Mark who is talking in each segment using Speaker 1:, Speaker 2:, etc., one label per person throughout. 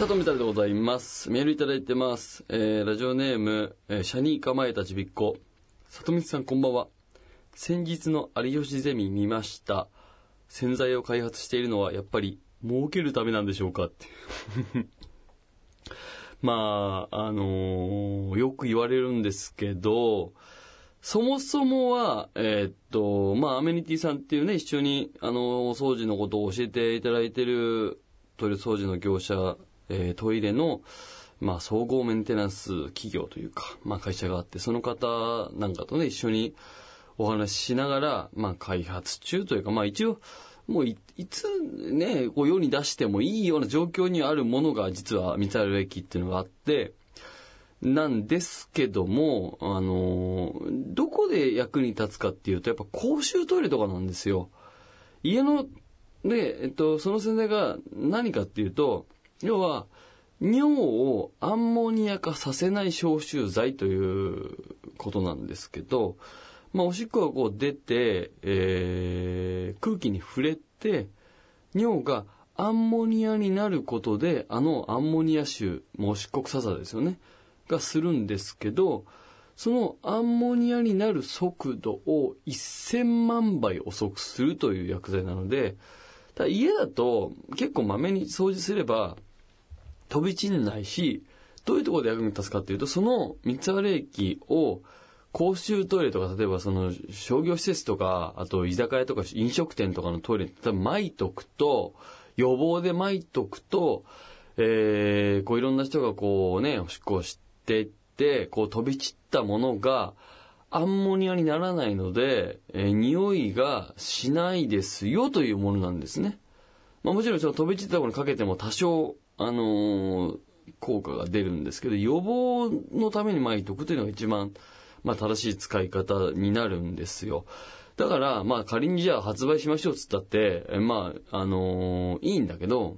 Speaker 1: 佐藤みたいでございます。メールいただいてます。えー、ラジオネーム、えーシャニー構えたちびっこ。佐藤光さんこんばんは。先日の有吉ゼミ見ました。洗剤を開発しているのはやっぱり儲けるためなんでしょうかって。まあ、あのーよく言われるんですけど、そもそもは、えーっと、まあ、アメニティさんっていうね、一緒に、あの、お掃除のことを教えていただいてるトイレ掃除の業者、えートイレの、まあ、総合メンテナンス企業というか、まあ、会社があって、その方なんかとね、一緒にお話ししながら、まあ、開発中というか、まあ、一応、もういいつね、こう世に出してもいいような状況にあるものが実は三原駅っていうのがあって、なんですけども、あのーどこで役に立つかっていうと、やっぱ公衆トイレとかなんですよ。家の、で、えっと、その洗剤が何かっていうと、要は、尿をアンモニア化させない消臭剤ということなんですけど、まあ、おしっこがこう出て、えー空気に触れて、尿がアンモニアになることで、あのアンモニア臭、もうおしっこ臭さですよね、がするんですけど、そのアンモニアになる速度を1000万倍遅くするという薬剤なので、ただ家だと結構まめに掃除すれば飛び散んないし、どういうところで役に立つかっていうと、その三つ原液を公衆トイレとか、例えばその商業施設とか、あと居酒屋とか飲食店とかのトイレに多分撒いとくと、予防で撒いとくと、えー、こういろんな人がこうね、おしっこをしてって、こう飛び散ったものが、アンモニアにならないので、えー匂いがしないですよというものなんですね。まあもちろんその飛び散ったところにかけても多少、あのー効果が出るんですけど、予防のために撒いとくというのが一番、まあ正しい使い方になるんですよ。だから、まあ仮にじゃあ発売しましょうっつったって、まあ、あのーいいんだけど、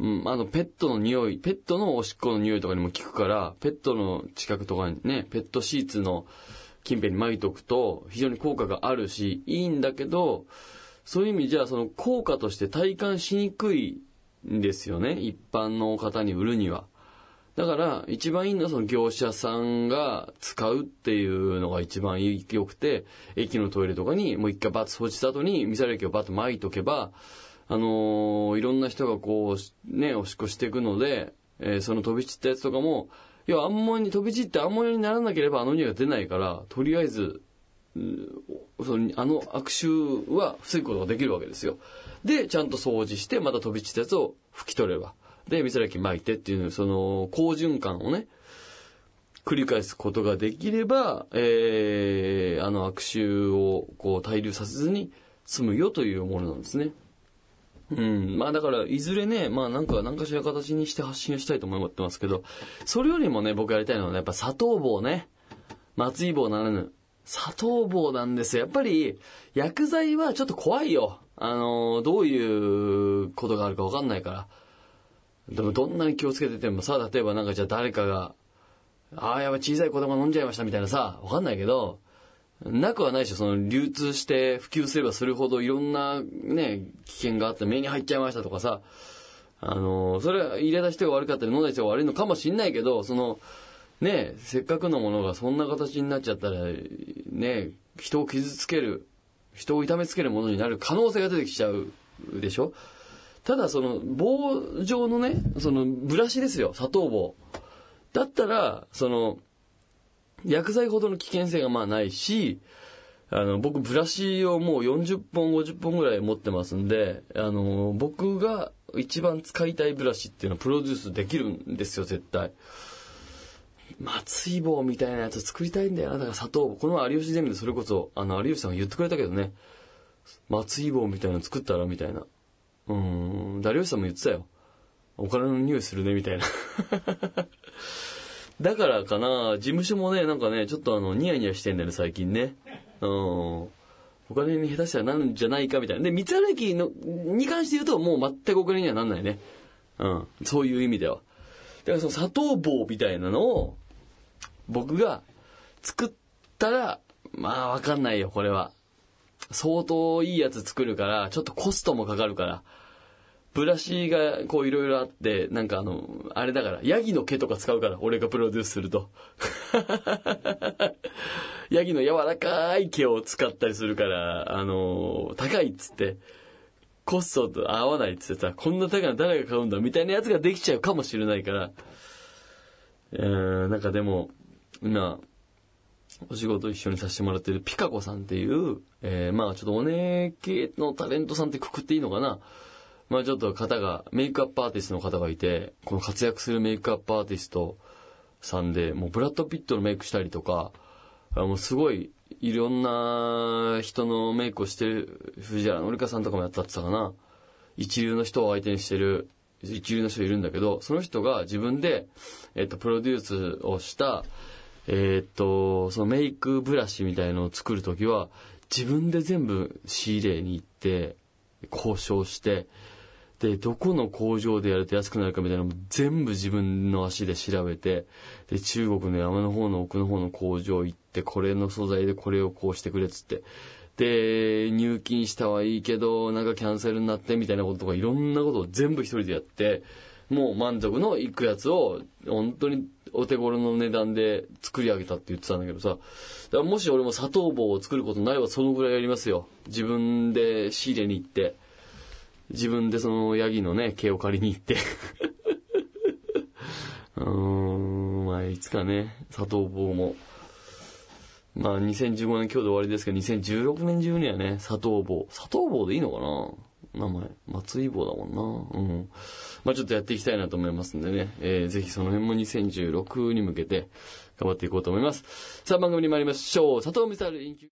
Speaker 1: うん、あの、ペットの匂い、ペットのおしっこの匂いとかにも効くから、ペットの近くとかにね、ペットシーツの近辺に巻いとくと、非常に効果があるし、いいんだけど、そういう意味じゃ、その効果として体感しにくいんですよね、一般の方に売るには。だから、一番いいのはその業者さんが使うっていうのが一番良くて、駅のトイレとかにもう一回バッと掃除した後に、ミサイル液をバッと巻いとけば、あのーいろんな人がこう、ね、おしっこしていくので、えーその飛び散ったやつとかも、要はアンモニア、飛び散ってアンモニアにならなければあの匂いが出ないから、とりあえず、そのあの悪臭は防ぐことができるわけですよ。で、ちゃんと掃除して、また飛び散ったやつを拭き取れば。で、水ら液巻いてっていう、その、好循環をね、繰り返すことができれば、えー、あの悪臭をこう滞留させずに済むよというものなんですね。うん。まあだから、いずれね、まあなんか、何かしら形にして発信をしたいと思ってますけど、それよりもね、僕やりたいのはね、やっぱ砂糖棒ね。松井棒ならぬ、砂糖棒なんですよ。やっぱり、薬剤はちょっと怖いよ。あの、どういうことがあるかわかんないから。でもどんなに気をつけててもさ、例えばなんかじゃあ誰かが、ああ、やばい小さい子供飲んじゃいましたみたいなさ、わかんないけど、なくはないでしょ。その流通して普及すればするほどいろんなね、危険があって目に入っちゃいましたとかさ、あの、それは入れた人が悪かったり飲んだ人が悪いのかもしんないけど、その、ね、せっかくのものがそんな形になっちゃったら、ね、人を傷つける、人を痛めつけるものになる可能性が出てきちゃうでしょ？ただその棒状のね、そのブラシですよ、砂糖棒。だったら、その、薬剤ほどの危険性がまあないし、あの、僕ブラシをもう40本、50本ぐらい持ってますんで、あの、僕が一番使いたいブラシっていうのはプロデュースできるんですよ、絶対。松井棒みたいなやつ作りたいんだよな。だから砂糖棒。この有吉ゼミでそれこそ、あの、有吉さんが言ってくれたけどね。松井棒みたいなの作ったらみたいな。うん、誰吉さんも言ってたよ。お金の匂いするね、みたいな。だからかな、事務所もね、なんかね、ちょっとあの、ニヤニヤしてんだよね、最近ね。うん。お金に下手したらなんじゃないかみたいな。で、三原駅の、に関して言うと、もう全くお金にはなんないね。うん。そういう意味では。だからその砂糖棒みたいなのを、僕が作ったら、まあわかんないよ、これは。相当いいやつ作るから、ちょっとコストもかかるから。ブラシがこういろいろあって、なんかあの、あれだから、ヤギの毛とか使うから、俺がプロデュースすると。ヤギの柔らかい毛を使ったりするから、あの、高いっつって、コストと合わないっつってさ、こんな高いの誰が買うんだみたいなやつができちゃうかもしれないから、えー、なんかでも、今、お仕事一緒にさせてもらってるピカコさんっていう、えー、まあちょっとお姉系のタレントさんってくくっていいのかなまあちょっと方が、メイクアップアーティストの方がいて、この活躍するメイクアップアーティストさんで、もうブラッド・ピットのメイクしたりとか、もうすごい、いろんな人のメイクをしてる、藤原紀香さんとかもやったってたかな。一流の人を相手にしてる、一流の人いるんだけど、その人が自分で、えっと、プロデュースをした、えー、っと、そのメイクブラシみたいのを作るときは、自分で全部仕入れに行って、交渉して、で、どこの工場でやると安くなるかみたいなのも全部自分の足で調べて、で、中国の山の方の奥の方の工場行って、これの素材でこれをこうしてくれっつって。で、入金したはいいけど、なんかキャンセルになってみたいなこととかいろんなことを全部一人でやって、もう満足のいくやつを、本当にお手頃の値段で作り上げたって言ってたんだけどさ、だからもし俺も砂糖棒を作ることないわ、そのぐらいやりますよ。自分で仕入れに行って、自分でそのヤギのね、毛を借りに行って うーん、まあいつかね、砂糖棒も。まあ2015年今日で終わりですけど、2016年中にはね、砂糖棒。砂糖棒でいいのかな？名前。松井棒だもんな。うん。まあちょっとやっていきたいなと思いますんでね、えー、ぜひその辺も2016に向けて頑張っていこうと思います。さあ番組に参りましょう。佐藤ミサインキュ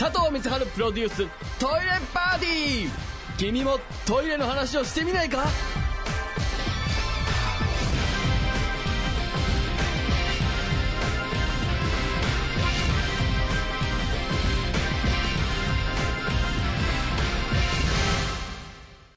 Speaker 1: 佐藤光晴プロデューストイレパーティー君もトイレの話をしてみないか？